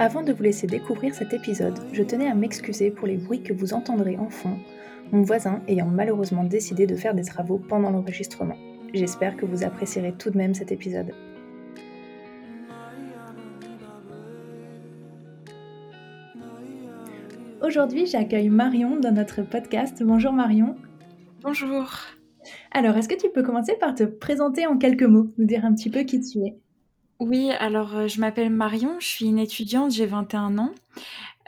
Avant de vous laisser découvrir cet épisode, je tenais à m'excuser pour les bruits que vous entendrez en fond, mon voisin ayant malheureusement décidé de faire des travaux pendant l'enregistrement. J'espère que vous apprécierez tout de même cet épisode. Aujourd'hui, j'accueille Marion dans notre podcast. Bonjour Marion. Bonjour. Alors, est-ce que tu peux commencer par te présenter en quelques mots, nous dire un petit peu qui tu es? Oui, alors, euh, je m'appelle Marion, je suis une étudiante, j'ai 21 ans.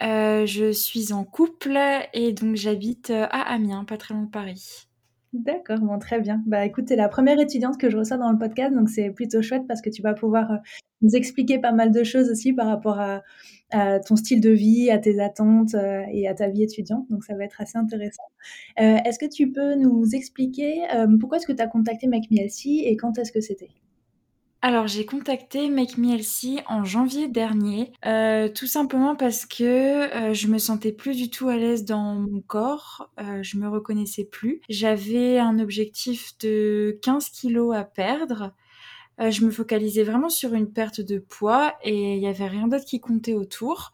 Euh, je suis en couple et donc j'habite, euh, à Amiens, pas très loin de Paris. D'accord, bon, très bien. Bah, écoute, tu la première étudiante que je reçois dans le podcast, donc c'est plutôt chouette parce que tu vas pouvoir, nous expliquer pas mal de choses aussi par rapport à ton style de vie, à tes attentes, et à ta vie étudiante, donc ça va être assez intéressant. est-ce que tu peux nous expliquer, pourquoi est-ce que tu as contacté Make et quand est-ce que c'était? Alors j'ai contacté Make Me Healthy en janvier dernier, euh, tout simplement parce que euh, je me sentais plus du tout à l'aise dans mon corps, euh, je me reconnaissais plus. J'avais un objectif de 15 kilos à perdre. je me focalisais vraiment sur une perte de poids et il n'y avait rien d'autre qui comptait autour.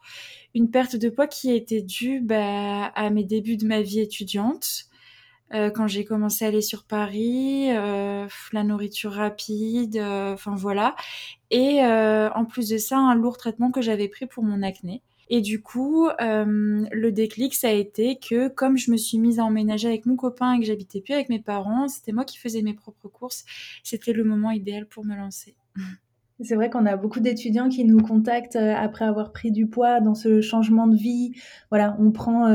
Une perte de poids qui était due bah, à mes débuts de ma vie étudiante. Euh, quand j'ai commencé à aller sur Paris, euh, la nourriture rapide, euh, enfin voilà. Et en plus de ça, un lourd traitement que j'avais pris pour mon acné. Et du coup, le déclic, ça a été que comme je me suis mise à emménager avec mon copain et que j'habitais plus avec mes parents, c'était moi qui faisais mes propres courses. C'était le moment idéal pour me lancer. C'est vrai qu'on a beaucoup d'étudiants qui nous contactent après avoir pris du poids dans ce changement de vie. Voilà, on prend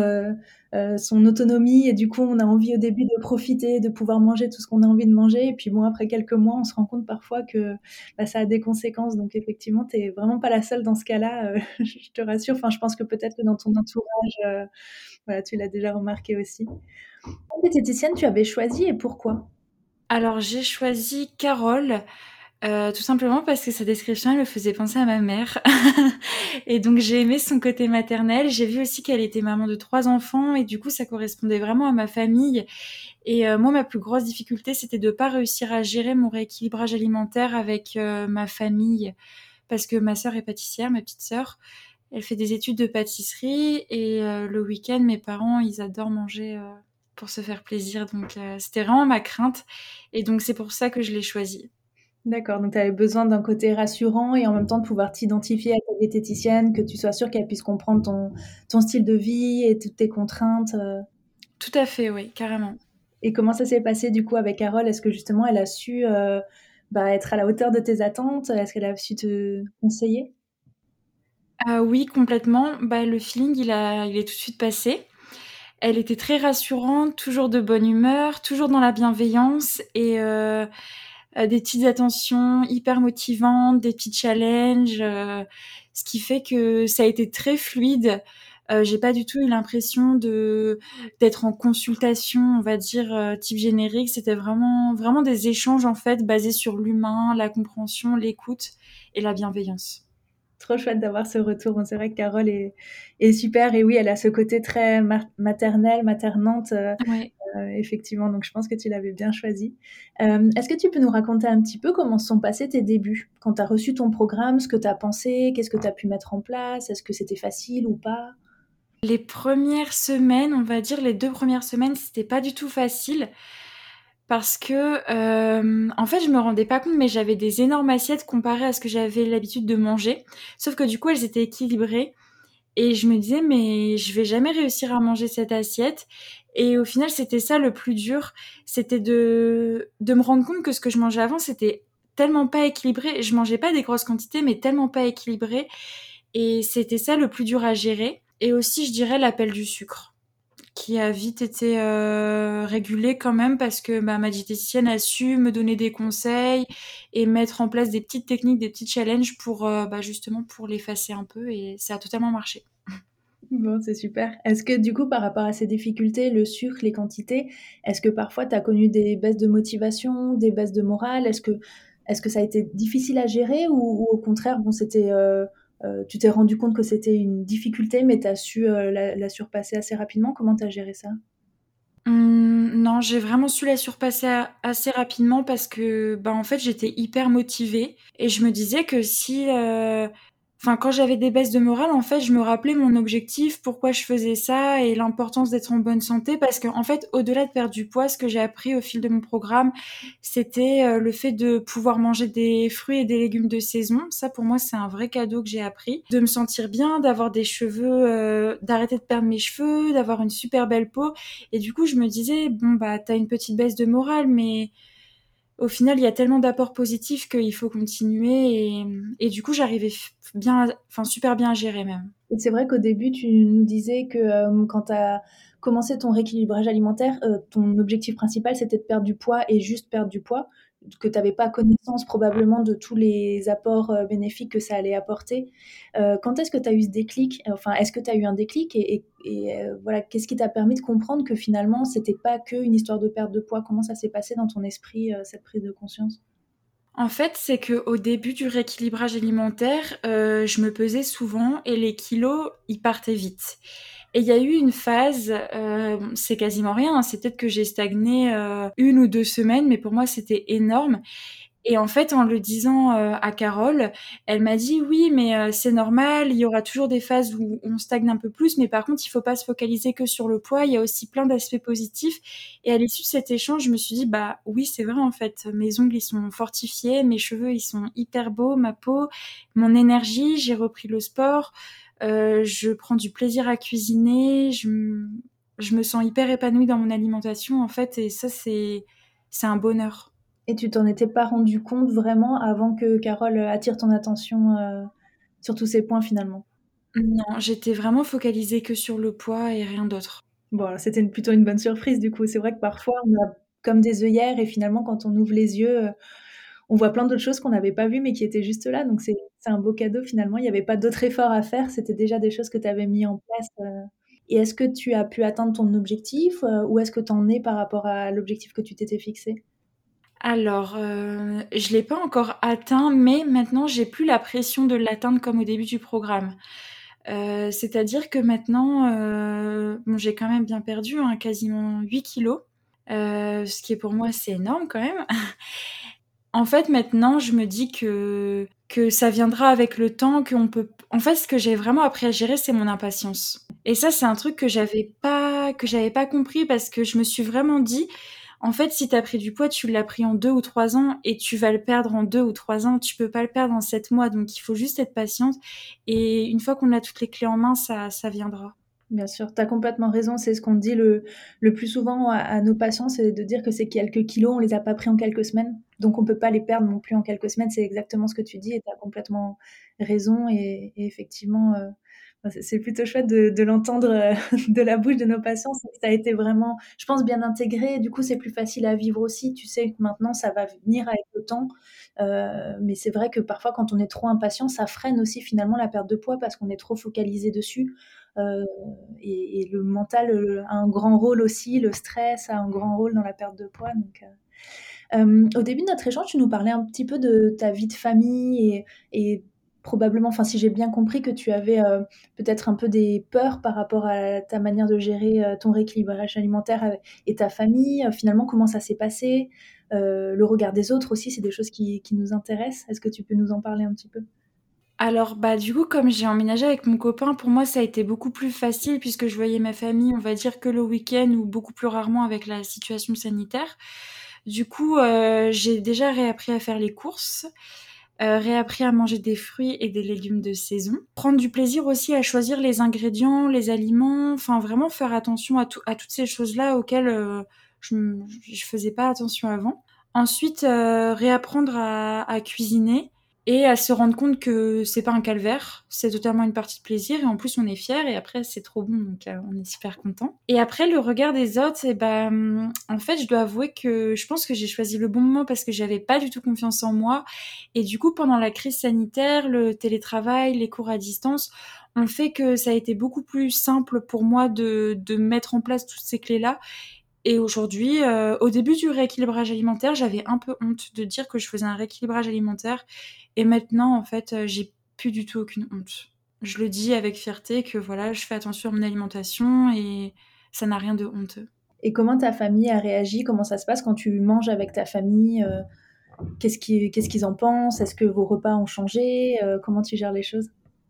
euh, son autonomie et du coup on a envie au début de profiter, de pouvoir manger tout ce qu'on a envie de manger et puis bon après quelques mois on se rend compte parfois que bah, ça a des conséquences donc effectivement tu n'es vraiment pas la seule dans ce cas-là, euh, je te rassure, enfin je pense que peut-être que dans ton entourage euh, voilà, tu l'as déjà remarqué aussi. Quelle diététicienne tu avais choisi et pourquoi? Alors j'ai choisi Carole euh, tout simplement parce que sa description, elle me faisait penser à ma mère. et donc j'ai aimé son côté maternel. J'ai vu aussi qu'elle était maman de trois enfants et du coup ça correspondait vraiment à ma famille. Et euh, moi, ma plus grosse difficulté, c'était de pas réussir à gérer mon rééquilibrage alimentaire avec euh, ma famille parce que ma sœur est pâtissière, ma petite sœur. Elle fait des études de pâtisserie et le week-end, mes parents, ils adorent manger pour se faire plaisir. Donc c'était vraiment ma crainte et donc c'est pour ça que je l'ai choisi. D'accord, donc tu avais besoin d'un côté rassurant et en même temps de pouvoir t'identifier à ta diététicienne, que tu sois sûr qu'elle puisse comprendre ton, ton style de vie et toutes tes contraintes. Euh. Tout à fait, oui, carrément. Et comment ça s'est passé du coup avec Carole? Est-ce que justement elle a su euh, bah, être à la hauteur de tes attentes? Est-ce qu'elle a su te conseiller? Ah Oui, complètement. Bah, le feeling, il, a, il est tout de suite passé. Elle était très rassurante, toujours de bonne humeur, toujours dans la bienveillance et... Euh, euh, des petites attentions hyper motivantes, des petits challenges, euh, ce qui fait que ça a été très fluide. Euh, j'ai pas du tout eu l'impression de d'être en consultation, on va dire euh, type générique. C'était vraiment vraiment des échanges en fait basés sur l'humain, la compréhension, l'écoute et la bienveillance trop chouette d'avoir ce retour. c'est vrai que Carole est, est, super et oui, elle a ce côté très maternel, maternante, euh, euh, effectivement. Donc je pense que tu l'avais bien choisi. Euh, est-ce que tu peux nous raconter un petit peu comment sont passés tes débuts? Quand tu as reçu ton programme, ce que tu as pensé, qu'est-ce que tu as pu mettre en place, est-ce que c'était facile ou pas? Les premières semaines, on va dire les deux premières semaines, c'était pas du tout facile parce que euh, en fait je me rendais pas compte mais j'avais des énormes assiettes comparées à ce que j'avais l'habitude de manger sauf que du coup elles étaient équilibrées et je me disais mais je vais jamais réussir à manger cette assiette. Et au final c'était ça le plus dur. C'était de de me rendre compte que ce que je mangeais avant c'était tellement pas équilibré. Je mangeais pas des grosses quantités mais tellement pas équilibré. Et c'était ça le plus dur à gérer. Et aussi je dirais l'appel du sucre qui a vite été euh, régulé quand même parce que bah, ma diététicienne a su me donner des conseils et mettre en place des petites techniques, des petits challenges pour euh, bah, justement pour l'effacer un peu et ça a totalement marché. Bon, c'est super. Est-ce que du coup, par rapport à ces difficultés, le sucre, les quantités, est-ce que parfois tu as connu des baisses de motivation, des baisses de morale? Est-ce que est-ce que ça a été difficile à gérer ou ou au contraire, bon, c'était, heu, tu t'es rendu compte que c'était une difficulté, mais tu as su, heu, la surpasser assez rapidement? Comment tu géré ça? Mmh, non, j'ai vraiment su la surpasser assez rapidement parce que, bah, en fait, j'étais hyper motivée et je me disais que si, heu enfin, quand j'avais des baisses de morale, en fait, je me rappelais mon objectif, pourquoi je faisais ça et l'importance d'être en bonne santé. Parce qu'en fait, au-delà de perdre du poids, ce que j'ai appris au fil de mon programme, c'était, heu, le fait de pouvoir manger des fruits et des légumes de saison. Ça, pour moi, c'est un vrai cadeau que j'ai appris. De me sentir bien, d'avoir des cheveux, heu d'arrêter de perdre mes cheveux, d'avoir une super belle peau et du coup, je me disais: «Bon, bah, tu as une petite baisse de morale, mais au final, il y a tellement d'apports positifs qu'il faut continuer» et du coup, j'arrivais bien enfin, super bien à gérer même. C'est vrai qu'au début, tu nous disais que, hem, quand tu as commencé ton rééquilibrage alimentaire, heu, ton objectif principal, c'était de perdre du poids et juste perdre du poids, que tu avais pas connaissance probablement de tous les apports, heu, bénéfiques que ça allait apporter. Heu, quand est-ce que tu as eu ce déclic? Enfin, est-ce que tu as eu un déclic? Et heu, voilà, qu'est-ce qui t'a permis de comprendre que finalement, c'était pas qu'une histoire de perte de poids? Comment ça s'est passé dans ton esprit, cette prise de conscience? En fait, c'est qu'au début du rééquilibrage alimentaire, je me pesais souvent et les kilos, ils partaient vite et il y a eu une phase, heu, c'est quasiment rien, hein, c'est peut-être que j'ai stagné, heu, 1 ou 2 semaines, mais pour moi, c'était énorme. Et en fait, en le disant, heu, à Carole, elle m'a dit: «Oui, mais heu, c'est normal, il y aura toujours des phases où on stagne un peu plus, mais par contre, il faut pas se focaliser que sur le poids, il y a aussi plein d'aspects positifs» et à l'issue de cet échange, je me suis dit: «Bah, oui, c'est vrai, en fait, mes ongles, ils sont fortifiés, mes cheveux, ils sont hyper beaux, ma peau, mon énergie, j'ai repris le sport, je prends du plaisir à cuisiner, je me sens hyper épanouie dans mon alimentation, en fait et ça, c'est c'est un bonheur». Et tu t'en étais pas rendu compte vraiment avant que Carole, attire ton attention, heu, sur tous ces points finalement? Non, j'étais vraiment focalisée que sur le poids et rien d'autre. Bon, c'était plutôt une bonne surprise du coup. C'est vrai que parfois on a comme des œillères et finalement quand on ouvre les yeux, heu, on voit plein d'autres choses qu'on n'avait pas vues, mais qui étaient juste là. Donc c'est un beau cadeau finalement. Il y avait pas d'autres efforts à faire, c'était déjà des choses que tu avais mis en place, heu et est-ce que tu as pu atteindre ton objectif, heu, où est-ce que tu en es par rapport à l'objectif que tu t'étais fixé? Alors, heu, je l'ai pas encore atteint, mais maintenant j'ai plus la pression de l'atteindre comme au début du programme. C'est-à-dire que maintenant, bon, j'ai quand même bien perdu, hein, quasiment 8 kilogrammes, heu, ce qui est pour moi, c'est énorme quand même. En fait, maintenant, je me dis que que ça viendra avec le temps, qu'on peut en fait, ce que j'ai vraiment appris à gérer, c'est mon impatience et ça, c'est un truc que j'avais pas que j'avais pas compris parce que je me suis vraiment dit: «En fait, si tu as pris du poids, tu l'as pris en 2 ou 3 ans et tu vas le perdre en 2 ou 3 ans. Tu peux pas le perdre en 7 mois, donc il faut juste être patiente et une fois qu'on a toutes les clés en main, ça ça viendra». Bien sûr, tu as complètement raison. C'est ce qu'on dit le le plus souvent à nos patients, c'est de dire que ces quelques kilos, on les a pas pris en quelques semaines, donc on peut pas les perdre non plus en quelques semaines. C'est exactement ce que tu dis et tu as complètement raison et effectivement, heu, bah, c'est c'est plutôt chouette de l'entendre, heu, de la bouche de nos patients. C'est ça a été vraiment, je pense, bien intégré. Du coup, c'est plus facile à vivre aussi. Tu sais que maintenant, ça va venir avec le temps, heu, mais c'est vrai que parfois, quand on est trop impatient, ça freine aussi finalement la perte de poids parce qu'on est trop focalisé dessus, et et le mental, a un grand rôle aussi, le stress a un grand rôle dans la perte de poids donc heu, hem, au début de notre échange, tu nous parlais un petit peu de ta vie de famille et probablement, enfin, si j'ai bien compris que tu avais, peut-être un peu des peurs par rapport à ta manière de gérer, ton rééquilibrage alimentaire et ta famille. Finalement, comment ça s'est passé? Le regard des autres aussi, c'est des choses qui nous intéressent. Est-ce que tu peux nous en parler un petit peu? Alors, bah, du coup, comme j'ai emménagé avec mon copain, pour moi, ça a été beaucoup plus facile puisque je voyais ma famille, on va dire, que le week-end ou beaucoup plus rarement avec la situation sanitaire. Du coup, heu, j'ai déjà réappris à faire les courses, heu, réappris à manger des fruits et des légumes de saison. Prendre du plaisir aussi à choisir les ingrédients, les aliments, enfin vraiment faire attention à tout à toutes ces choses-là auxquelles, heu, je je faisais pas attention avant. Ensuite, heu, réapprendre à à cuisiner, et à se rendre compte que c'est pas un calvaire, c'est totalement une partie de plaisir et en plus on est fier et après c'est trop bon donc euh, on est super content. Et après le regard des autres, et eh ben en fait je dois avouer que je pense que j'ai choisi le bon moment parce que j'avais pas du tout confiance en moi et du coup pendant la crise sanitaire, le télétravail, les cours à distance ont fait que ça a été beaucoup plus simple pour moi de, de mettre en place toutes ces clés là et aujourd'hui, euh, au début du rééquilibrage alimentaire, j'avais un peu honte de dire que je faisais un rééquilibrage alimentaire. Et maintenant, en fait, euh, j'ai plus du tout aucune honte. Je le dis avec fierté que voilà, je fais attention à mon alimentation et ça n'a rien de honteux. Et comment ta famille a réagi? Comment ça se passe quand tu manges avec ta famille? Euh, Qu'est-ce qu'ils en pensent? Est-ce que vos repas ont changé? Comment tu gères les choses?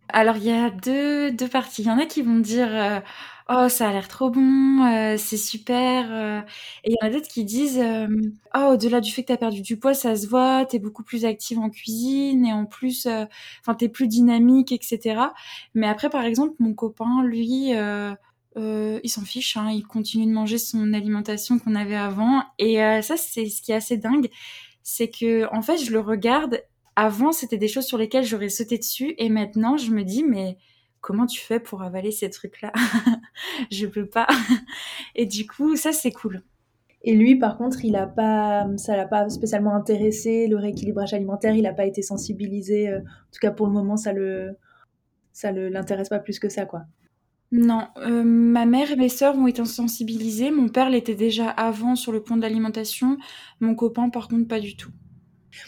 Alors, il y a deux, deux parties. Il y en a qui vont dire oh ça a l'air trop bon, euh, c'est super. Euh. Et il y en a d'autres qui disent euh, oh au-delà du fait que tu as perdu du poids, ça se voit, tu es beaucoup plus active en cuisine et en plus, enfin t'es plus dynamique, etc. Mais après par exemple mon copain lui il s'en fiche, hein, il continue de manger son alimentation qu'on avait avant. Et ça, c'est ce qui est assez dingue, c'est que en fait, je le regarde. Avant, c'était des choses sur lesquelles j'aurais sauté dessus, et maintenant, je me dis, mais comment tu fais pour avaler ces trucs-là? Je peux pas. Et du coup, ça, c'est cool. Et lui, par contre, il a pas, ça l'a pas spécialement intéressé, le rééquilibrage alimentaire, il n'a pas été sensibilisé. Euh, en tout cas, pour le moment, ça le, ça le, l'intéresse pas plus que ça, quoi. Non, euh, ma mère et mes sœurs ont été sensibilisées. Mon père l'était déjà avant sur le point de l'alimentation. Mon copain, par contre, pas du tout.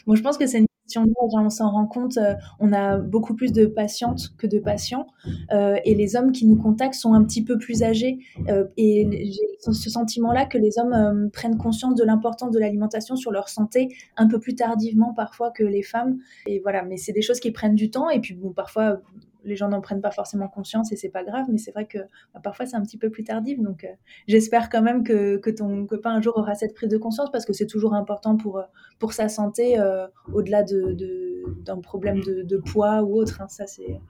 Bon, je pense que c'est une on s'en rend compte, euh, on a beaucoup plus de patientes que de patients, euh, et les hommes qui nous contactent sont un petit peu plus âgés, euh, et j'ai ce sentiment-là que les hommes prennent conscience de l'importance de l'alimentation sur leur santé un peu plus tardivement parfois que les femmes, et voilà, mais c'est des choses qui prennent du temps, et puis bon, parfois les gens n'en prennent pas forcément conscience et c'est pas grave, mais c'est vrai que bah, parfois c'est un petit peu plus tardif. Donc euh, j'espère quand même que, ton copain un jour aura cette prise de conscience parce que c'est toujours important pour, euh, pour sa santé euh, au-delà d'un de, problème de, poids ou autre. Hein. ça c'est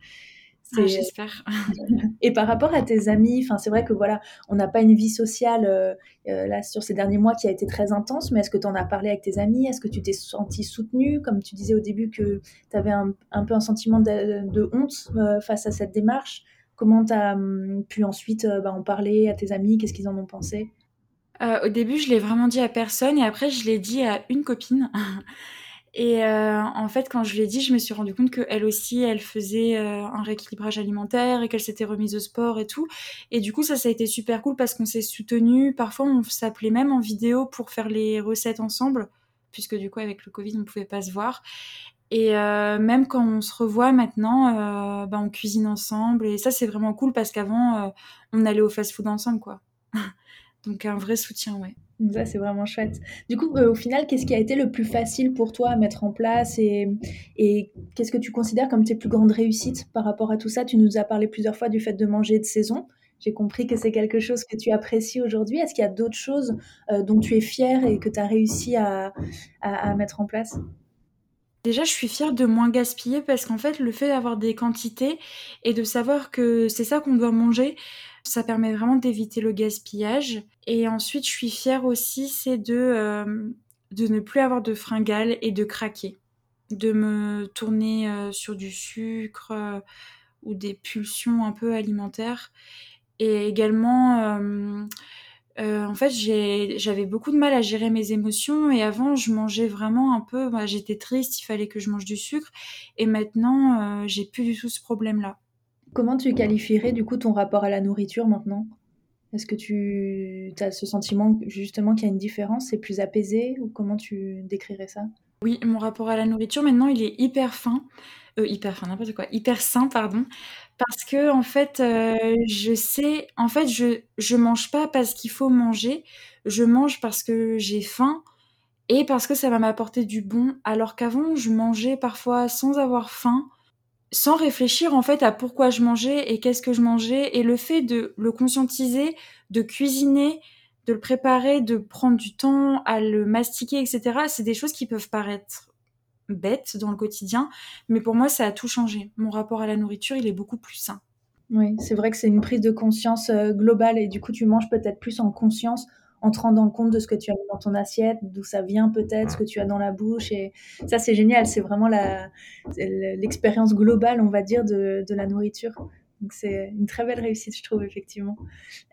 ah, j'espère. et par rapport à tes amis, enfin c'est vrai que voilà, on n'a pas une vie sociale euh, euh, là sur ces derniers mois qui a été très intense, mais est-ce que tu en as parlé avec tes amis? Est-ce que tu t'es senti soutenue? Comme tu disais au début que tu avais un, peu un sentiment de, honte euh, face à cette démarche. Comment tu as hum, pu ensuite bah, en parler à tes amis? Qu'est-ce qu'ils en ont pensé? Au début, je l'ai vraiment dit à personne et après, je l'ai dit à une copine. Et euh, en fait, quand je l'ai dit, je me suis rendu compte qu'elle aussi, elle faisait euh, un rééquilibrage alimentaire et qu'elle s'était remise au sport et tout. Et du coup, ça, ça a été super cool parce qu'on s'est soutenus. Parfois, on s'appelait même en vidéo pour faire les recettes ensemble, puisque du coup, avec le Covid, on ne pouvait pas se voir. Et euh, même quand on se revoit maintenant, bah, on cuisine ensemble. Et ça, c'est vraiment cool parce qu'avant, on allait au fast-food ensemble, quoi. Donc, un vrai soutien, ouais. Ça, c'est vraiment chouette. Du coup, euh, au final, qu'est-ce qui a été le plus facile pour toi à mettre en place et, et qu'est-ce que tu considères comme tes plus grandes réussites par rapport à tout ça? Tu nous as parlé plusieurs fois du fait de manger de saison. J'ai compris que c'est quelque chose que tu apprécies aujourd'hui. Est-ce qu'il y a d'autres choses euh, dont tu es fière et que tu as réussi à, à, mettre en place? Déjà, je suis fière de moins gaspiller parce qu'en fait, le fait d'avoir des quantités et de savoir que c'est ça qu'on doit manger, ça permet vraiment d'éviter le gaspillage. Et ensuite, je suis fière aussi, c'est de, euh, de ne plus avoir de fringales et de craquer. De me tourner euh, sur du sucre euh, ou des pulsions un peu alimentaires. Et également, en fait, j'avais beaucoup de mal à gérer mes émotions. Et avant, je mangeais vraiment un peu. Bah, j'étais triste, il fallait que je mange du sucre. Et maintenant, j'ai plus du tout ce problème-là. Comment tu qualifierais du coup ton rapport à la nourriture maintenant? Est-ce que tu as ce sentiment justement qu'il y a une différence, c'est plus apaisé? Ou comment tu décrirais ça? Oui, mon rapport à la nourriture maintenant il est hyper fin, euh, hyper fin n'importe quoi, hyper sain pardon, parce que en fait euh, je sais, en fait je je mange pas parce qu'il faut manger, je mange parce que j'ai faim et parce que ça va m'apporter du bon, alors qu'avant je mangeais parfois sans avoir faim sans réfléchir en fait à pourquoi je mangeais et qu'est-ce que je mangeais et le fait de le conscientiser, de cuisiner, de le préparer, de prendre du temps à le mastiquer, etc. C'est des choses qui peuvent paraître bêtes dans le quotidien, mais pour moi ça a tout changé. Mon rapport à la nourriture il est beaucoup plus sain. Oui, c'est vrai que c'est une prise de conscience euh, globale et du coup tu manges peut-être plus en conscience en te rendant compte de ce que tu as dans ton assiette, d'où ça vient peut-être, ce que tu as dans la bouche. Et ça, c'est génial. C'est vraiment l'expérience globale, on va dire, de, de la nourriture. Donc c'est une très belle réussite, je trouve, effectivement.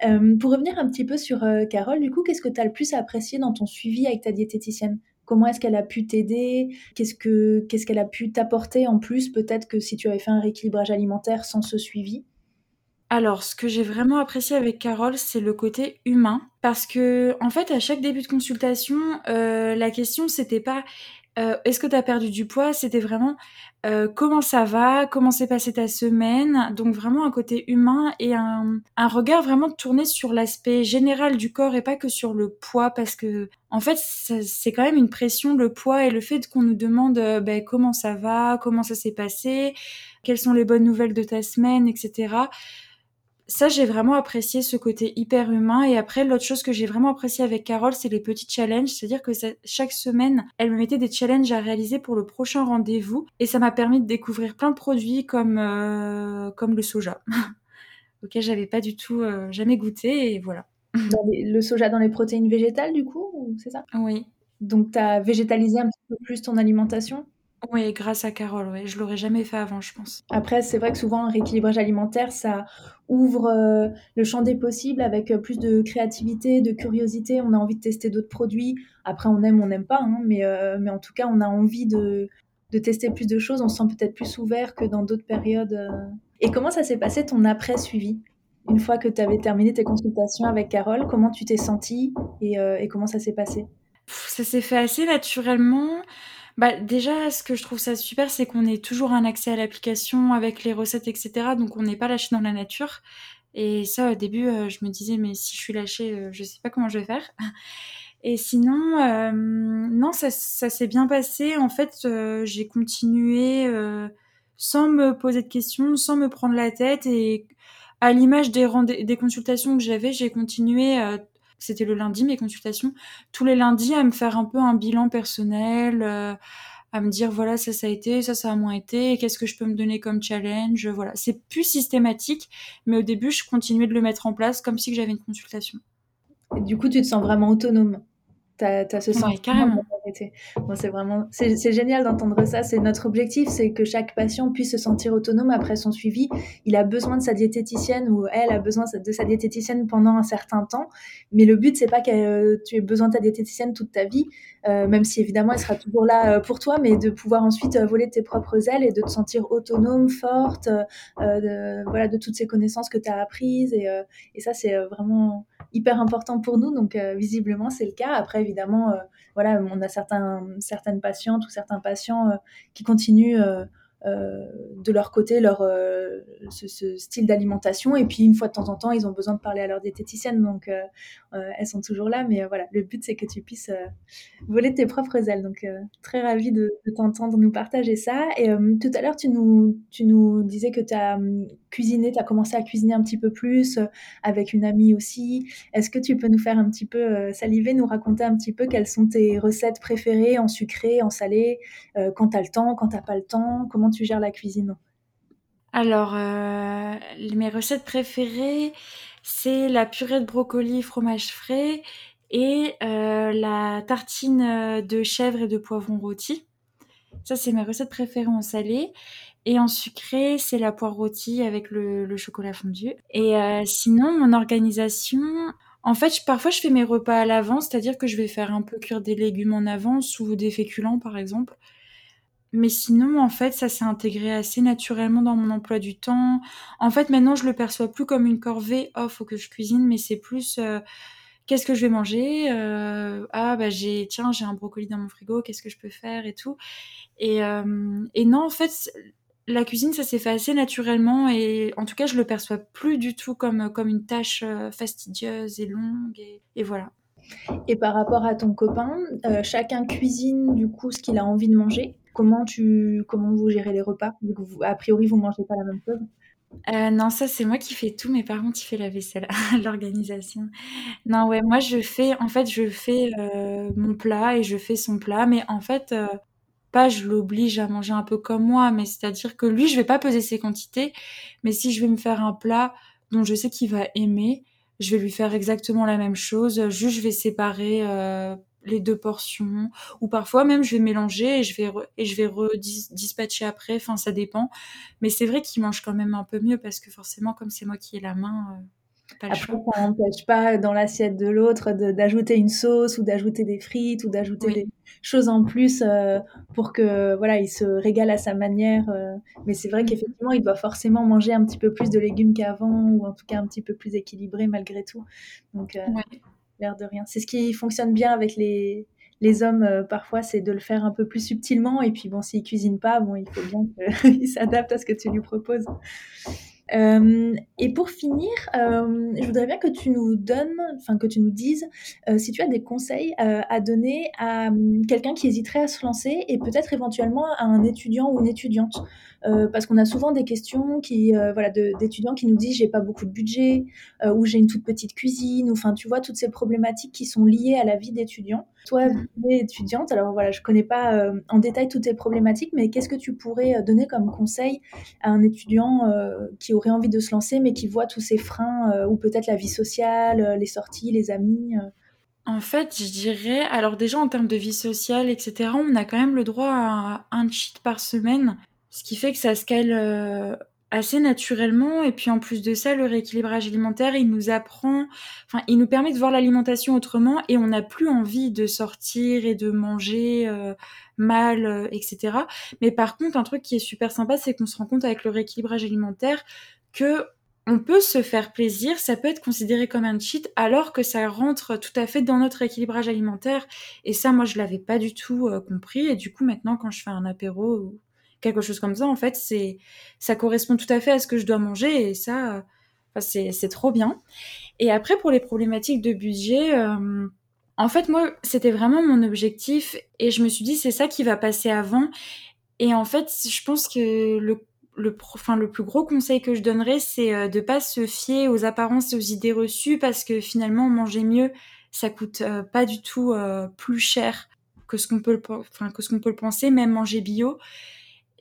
Euh, pour revenir un petit peu sur euh, Carole, du coup, qu'est-ce que tu as le plus apprécié dans ton suivi avec ta diététicienne? Comment est-ce qu'elle a pu t'aider? Qu'est-ce que qu'est-ce qu'elle a pu t'apporter en plus peut-être que si tu avais fait un rééquilibrage alimentaire sans ce suivi? Alors, ce que j'ai vraiment apprécié avec Carole, c'est le côté humain. Parce que, en fait, à chaque début de consultation, euh, la question, c'était pas euh, est-ce que tu as perdu du poids? C'était vraiment euh, comment ça va? Comment s'est passée ta semaine? Donc vraiment un côté humain et un, regard vraiment tourné sur l'aspect général du corps et pas que sur le poids. Parce que en fait c'est quand même une pression le poids et le fait qu'on nous demande ben, comment ça va, comment ça s'est passé, quelles sont les bonnes nouvelles de ta semaine, etc ça, j'ai vraiment apprécié ce côté hyper humain. Et après, l'autre chose que j'ai vraiment apprécié avec Carole, c'est les petits challenges. C'est-à-dire que chaque semaine, elle me mettait des challenges à réaliser pour le prochain rendez-vous. Et ça m'a permis de découvrir plein de produits comme, euh, comme le soja, auquel j'avais pas du tout euh, jamais goûté. Et voilà. le soja dans les protéines végétales, du coup, c'est ça? Oui. Donc, tu as végétalisé un petit peu plus ton alimentation? Oui, grâce à Carole, ouais. Je l'aurais jamais fait avant, je pense. Après, c'est vrai que souvent, un rééquilibrage alimentaire, ça ouvre euh, le champ des possibles avec euh, plus de créativité, de curiosité. On a envie de tester d'autres produits. Après, on aime, on n'aime pas, hein, mais, euh, mais en tout cas, on a envie de, de tester plus de choses. On se sent peut-être plus ouvert que dans d'autres périodes. Et comment ça s'est passé ton après-suivi? Une fois que tu avais terminé tes consultations avec Carole, comment tu t'es sentie et, et, comment ça s'est passé? Ça s'est fait assez naturellement. Bah, déjà, ce que je trouve ça super, c'est qu'on ait toujours un accès à l'application avec les recettes, etc. Donc, on n'est pas lâché dans la nature. Et ça, au début, euh, je me disais, mais si je suis lâchée, euh, je sais pas comment je vais faire. Et sinon, euh, non, ça, ça s'est bien passé. En fait, j'ai continué sans me poser de questions, sans me prendre la tête. Et à l'image des, des consultations que j'avais, j'ai continué c'était le lundi mes consultations, tous les lundis à me faire un peu un bilan personnel, euh, à me dire voilà ça ça a été, ça ça a moins été, qu'est-ce que je peux me donner comme challenge, voilà. C'est plus systématique, mais au début je continuais de le mettre en place comme si j'avais une consultation. du coup tu te sens vraiment autonome? Tu as, ce sentiment carrément. Bon, c'est vraiment, c'est génial d'entendre ça. C'est notre objectif, c'est que chaque patient puisse se sentir autonome après son suivi. Il a besoin de sa diététicienne ou elle a besoin de sa diététicienne pendant un certain temps. Mais le but, c'est pas que euh, tu aies besoin de ta diététicienne toute ta vie, euh, même si évidemment elle sera toujours là euh, pour toi, mais de pouvoir ensuite voler de tes propres ailes et de te sentir autonome, forte, de, voilà, de toutes ces connaissances que tu as apprises. Et, et ça, c'est vraiment hyper important pour nous. Donc, visiblement, c'est le cas. Après, évidemment, voilà, on a certains, certaines patientes ou certains patients euh, qui continuent euh, euh, de leur côté leur ce, style d'alimentation. Et puis une fois de temps en temps ils ont besoin de parler à leur diététicienne. Donc elles sont toujours là. Mais voilà le but c'est que tu puisses voler tes propres ailes. Donc très ravie de, t'entendre nous partager ça. Et tout à l'heure tu nous tu nous disais que tu as cuisiné tu as commencé à cuisiner un petit peu plus avec une amie aussi. Est-ce que tu peux nous faire un petit peu saliver nous raconter un petit peu quelles sont tes recettes préférées en sucré en salé quand tu as le temps quand tu pas le temps? Comment tu gères la cuisine? Alors, euh, mes recettes préférées, c'est la purée de brocoli fromage frais et euh, la tartine de chèvre et de poivron rôti. Ça, c'est mes recettes préférées en salé. Et en sucré, c'est la poire rôtie avec le, chocolat fondu. Et euh, sinon, mon organisation, en fait, parfois je fais mes repas à l'avance, c'est-à-dire que je vais faire un peu cuire des légumes en avance ou des féculents, par exemple. Mais sinon, en fait, ça s'est intégré assez naturellement dans mon emploi du temps. En fait, maintenant, je le perçois plus comme une corvée. Oh, faut que je cuisine, mais c'est plus euh, qu'est-ce que je vais manger euh, Ah, bah j'ai tiens, j'ai un brocoli dans mon frigo. Qu'est-ce que je peux faire et tout. Et, euh, non, en fait, la cuisine, ça s'est fait assez naturellement. Et en tout cas, je le perçois plus du tout comme comme une tâche fastidieuse et longue. Et, voilà. Et par rapport à ton copain, chacun cuisine du coup ce qu'il a envie de manger. Comment, tu, comment vous gérez les repas A priori, vous mangez pas la même chose? Euh, non, ça c'est moi qui fais tout, mais par contre il fait la vaisselle, l'organisation. Non, ouais, moi je fais, en fait, je fais euh, mon plat et je fais son plat, mais en fait, euh, pas je l'oblige à manger un peu comme moi, mais c'est-à-dire que lui, je vais pas peser ses quantités, mais si je vais me faire un plat dont je sais qu'il va aimer, je vais lui faire exactement la même chose. Juste, je vais séparer les deux portions ou parfois même je vais mélanger et je vais et je vais redispatcher après enfin ça dépend mais c'est vrai qu'il mange quand même un peu mieux parce que forcément comme c'est moi qui ai la main pas Après, ça n'empêche pas dans l'assiette de l'autre d'ajouter une sauce ou d'ajouter des frites ou d'ajouter des choses en plus euh, pour que voilà, il se régale à sa manière. Euh. Mais c'est vrai mmh. qu'effectivement, il doit forcément manger un petit peu plus de légumes qu'avant ou en tout cas un petit peu plus équilibré malgré tout. Donc, euh, l'air de rien. C'est ce qui fonctionne bien avec les, les hommes, parfois, c'est de le faire un peu plus subtilement. Et puis, bon, s'il cuisine pas, bon, il faut bien qu'il s'adapte à ce que tu lui proposes. Euh, et pour finir, euh, je voudrais bien que tu nous donnes, enfin que tu nous dises euh, si tu as des conseils à donner à hum, quelqu'un qui hésiterait à se lancer et peut-être éventuellement à un étudiant ou une étudiante. parce qu'on a souvent des questions qui, voilà, d'étudiants qui nous disent j'ai pas beaucoup de budget ou j'ai une toute petite cuisine ou enfin tu vois toutes ces problématiques qui sont liées à la vie d'étudiant. Toi, es étudiante, alors voilà, je connais pas en détail toutes tes problématiques, mais qu'est-ce que tu pourrais donner comme conseil à un étudiant qui aurait envie de se lancer, mais qui voit tous ces freins, euh, ou peut-être la vie sociale, euh, les sorties, les amis euh? En fait, je dirais, alors déjà en termes de vie sociale, etc., on a quand même le droit à un cheat par semaine, ce qui fait que ça se cale assez naturellement. Et puis en plus de ça, le rééquilibrage alimentaire, il nous apprend, enfin, il nous permet de voir l'alimentation autrement et on n'a plus envie de sortir et de manger mal, euh, etc. Mais par contre, un truc qui est super sympa, c'est qu'on se rend compte avec le rééquilibrage alimentaire que on peut se faire plaisir, ça peut être considéré comme un cheat, alors que ça rentre tout à fait dans notre équilibrage alimentaire. Et ça, moi, je l'avais pas du tout euh, compris. Et du coup, maintenant, quand je fais un apéro quelque chose comme ça, en fait, c'est ça correspond tout à fait à ce que je dois manger. Et ça, c'est trop bien. Et après, pour les problématiques de budget, euh, en fait, moi, c'était vraiment mon objectif et je me suis dit, c'est ça qui va passer avant. Et en fait, je pense que le, le, enfin, le plus gros conseil que je donnerais, c'est euh, de pas se fier aux apparences et aux idées reçues parce que finalement, manger mieux, ça coûte euh, pas du tout plus cher que ce qu'on peut, enfin, que ce qu'on peut le penser, même manger bio.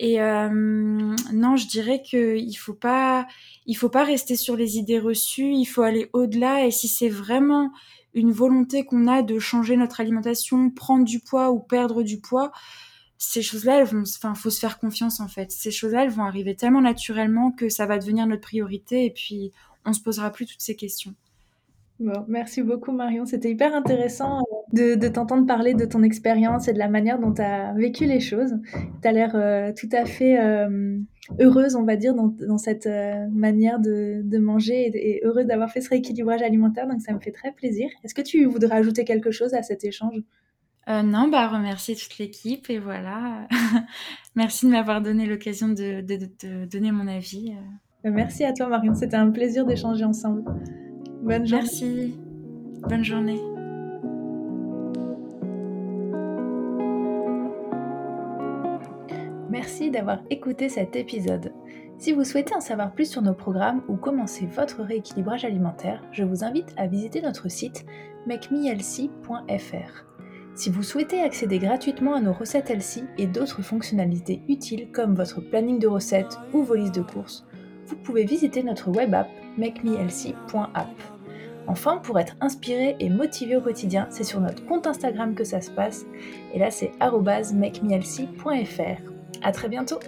Et non, je dirais que il faut pas, il faut pas rester sur les idées reçues. Il faut aller au-delà. Et si c'est vraiment une volonté qu'on a de changer notre alimentation, prendre du poids ou perdre du poids, ces choses-là, elles vont, enfin, faut se faire confiance en fait. Ces choses-là, elles vont arriver tellement naturellement que ça va devenir notre priorité et puis on se posera plus toutes ces questions. Bon, merci beaucoup Marion, c'était hyper intéressant euh, de, t'entendre parler de ton expérience et de la manière dont tu as vécu les choses. Tu as l'air euh, tout à fait euh, heureuse, on va dire, dans, cette manière de, manger et, heureuse d'avoir fait ce rééquilibrage alimentaire, donc ça me fait très plaisir. Est-ce que tu voudrais ajouter quelque chose à cet échange? Non, bah remercier toute l'équipe et voilà. merci de m'avoir donné l'occasion de, de, donner mon avis. Merci à toi Marion, c'était un plaisir d'échanger ensemble. Bonne journée. Merci. Bonne journée. Merci d'avoir écouté cet épisode. Si vous souhaitez en savoir plus sur nos programmes ou commencer votre rééquilibrage alimentaire, je vous invite à visiter notre site makemehealthy.fr. Si vous souhaitez accéder gratuitement à nos recettes Elsie et d'autres fonctionnalités utiles comme votre planning de recettes ou vos listes de courses, vous pouvez visiter notre web app makemehealthy.app. Enfin, pour être inspiré et motivé au quotidien, c'est sur notre compte Instagram que ça se passe. Et là, c'est makemehealthy.fr. À très bientôt!